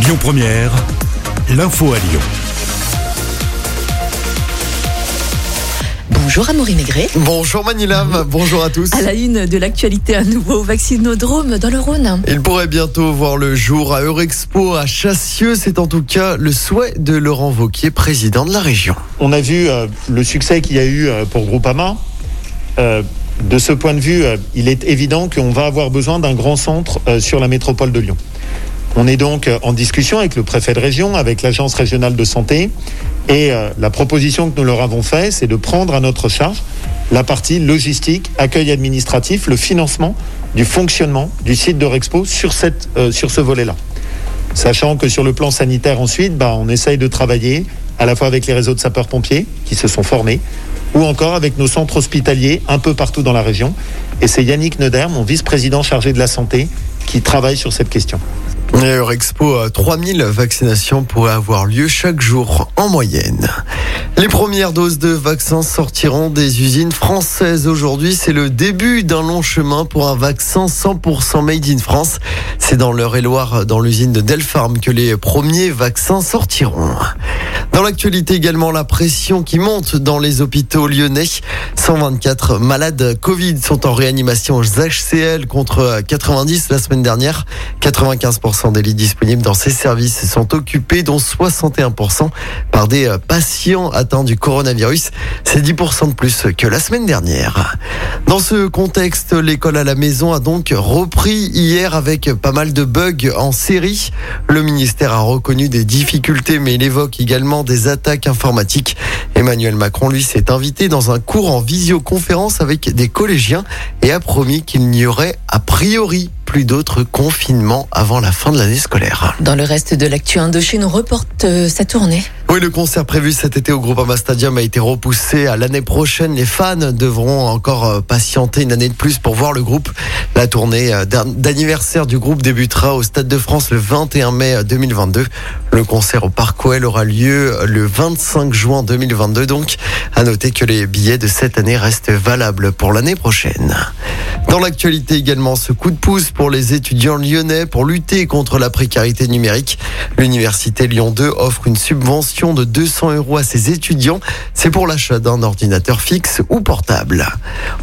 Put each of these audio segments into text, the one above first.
Lyon Première, l'info à Lyon. Bonjour Amaury Maigret. Bonjour Manilam, bonjour à tous. À la une de l'actualité, un nouveau vaccinodrome dans le Rhône. Il pourrait bientôt voir le jour à Eurexpo à Chassieux. C'est en tout cas le souhait de Laurent Vauquier, président de la région. On a vu euh, le succès qu'il y a eu euh, pour Groupama. Euh, de ce point de vue, euh, il est évident qu'on va avoir besoin d'un grand centre euh, sur la métropole de Lyon. On est donc euh, en discussion avec le préfet de région, avec l'agence régionale de santé, et euh, la proposition que nous leur avons faite, c'est de prendre à notre charge la partie logistique, accueil administratif, le financement du fonctionnement du site de Rexpo sur, euh, ce volet-là. Sachant que sur le plan sanitaire ensuite, bah, on essaye de travailler à la fois avec les réseaux de sapeurs-pompiers qui se sont formés, ou encore avec nos centres hospitaliers un peu partout dans la région. Et c'est Yannick Neder, mon vice-président chargé de la santé, qui travaille sur cette question. Et Eurexpo, euh, 3000 vaccinations pourraient avoir lieu chaque jour en moyenne. Les premières doses de vaccins sortiront des usines françaises aujourd'hui. C'est le début d'un long chemin pour un vaccin 100% made in France. C'est dans l'Eure-et-Loire, dans l'usine de Delpharm, que les premiers vaccins sortiront. Dans l'actualité également, la pression qui monte dans les hôpitaux lyonnais. 124 malades Covid sont en réanimation aux HCL contre 90 la semaine dernière. 95% des lits disponibles dans ces services sont occupés, dont 61% par des patients atteints du coronavirus. C'est 10% de plus que la semaine dernière. Dans ce contexte, l'école à la maison a donc repris hier avec pas mal de bugs en série. Le ministère a reconnu des difficultés, mais il évoque également des attaques informatiques. Emmanuel Macron, lui, s'est invité dans un cours en visioconférence avec des collégiens et a promis qu'il n'y aurait a priori plus d'autres confinements avant la fin de l'année scolaire. Dans le reste de l'actu Indochine, reporte euh, sa tournée. Oui, le concert prévu cet été au Groupama Stadium a été repoussé à l'année prochaine. Les fans devront encore euh, patienter une année de plus pour voir le groupe. La tournée euh, d'anniversaire du groupe débutera au Stade de France le 21 mai 2022. Le concert au Parc aura lieu le 25 juin 2022. Donc, à noter que les billets de cette année restent valables pour l'année prochaine. Dans l'actualité également, ce coup de pouce pour les étudiants lyonnais pour lutter contre la précarité numérique. L'université Lyon 2 offre une subvention de 200 euros à ses étudiants. C'est pour l'achat d'un ordinateur fixe ou portable.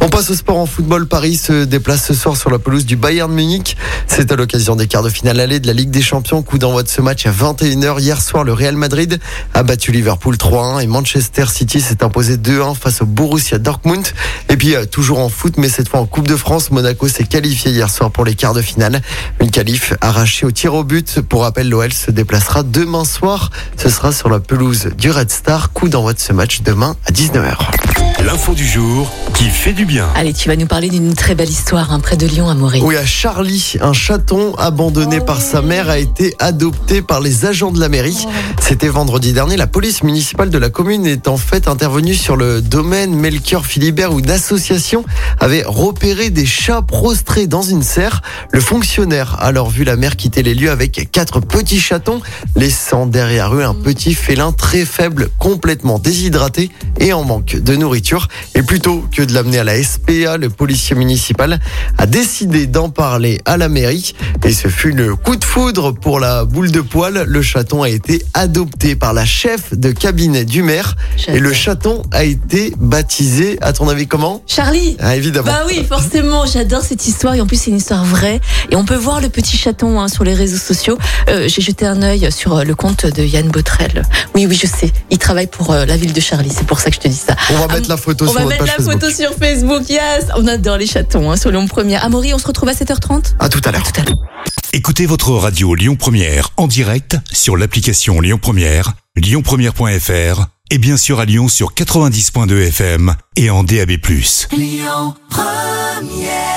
On passe au sport en football. Paris se déplace ce soir sur la pelouse du Bayern Munich. C'est à l'occasion des quarts de finale aller de la Ligue des Champions. Coup d'envoi de ce match à 21h. Hier soir, le Real Madrid a battu Liverpool 3-1 et Manchester City s'est imposé 2-1 face au Borussia Dortmund. Et puis, toujours en foot, mais cette fois en Coupe de France, Monaco s'est qualifié hier soir pour les quarts de finale. Une qualif arrachée au tir au but. Pour rappel, l'OL se déplacera demain soir. Ce sera sur la pelouse du Red Star. Coup d'envoi de ce match demain à 19h. L'info du jour qui fait du bien. Allez, tu vas nous parler d'une très belle histoire hein, près de Lyon, Amaury. Oui, à Charlie, un chaton abandonné par sa mère a été adopté par les agents de la mairie. C'était vendredi dernier. La police municipale de la commune est en fait intervenue sur le domaine Melchior Philibert où une association avait repéré des chats prostrés dans une serre. Le fonctionnaire a alors vu la mère quitter les lieux avec quatre petits chatons, laissant derrière eux un petit félin très faible, complètement déshydraté et en manque de nourriture. Et plutôt que de l'amener à la SPA, le policier municipal a décidé d'en parler à la mairie. Et ce fut le coup de foudre pour la boule de poil. Le chaton a été adopté par la chef de cabinet du maire. Et le chaton a été baptisé, à ton avis, comment? Charlie Ah, évidemment. Bah oui, forcément, j'adore cette histoire et en plus c'est une histoire vraie et on peut voir le petit chaton hein, sur les réseaux sociaux. Euh, J'ai jeté un œil sur euh, le compte de Yann Botrel. Oui, oui, je sais, il travaille pour euh, la ville de Charlie, c'est pour ça que je te dis ça. On va Ah, mettre la photo on sur va mettre page la Facebook. photo sur Facebook, yes On adore les chatons hein, sur Lyon Première. Amaury, on se retrouve à 7h30 À tout à l'heure. Tout à l'heure. Écoutez votre radio Lyon Première en direct sur l'application Lyon Première, lyonpremière.fr et bien sûr à Lyon sur 90.2 FM et en DAB+. Lyon Première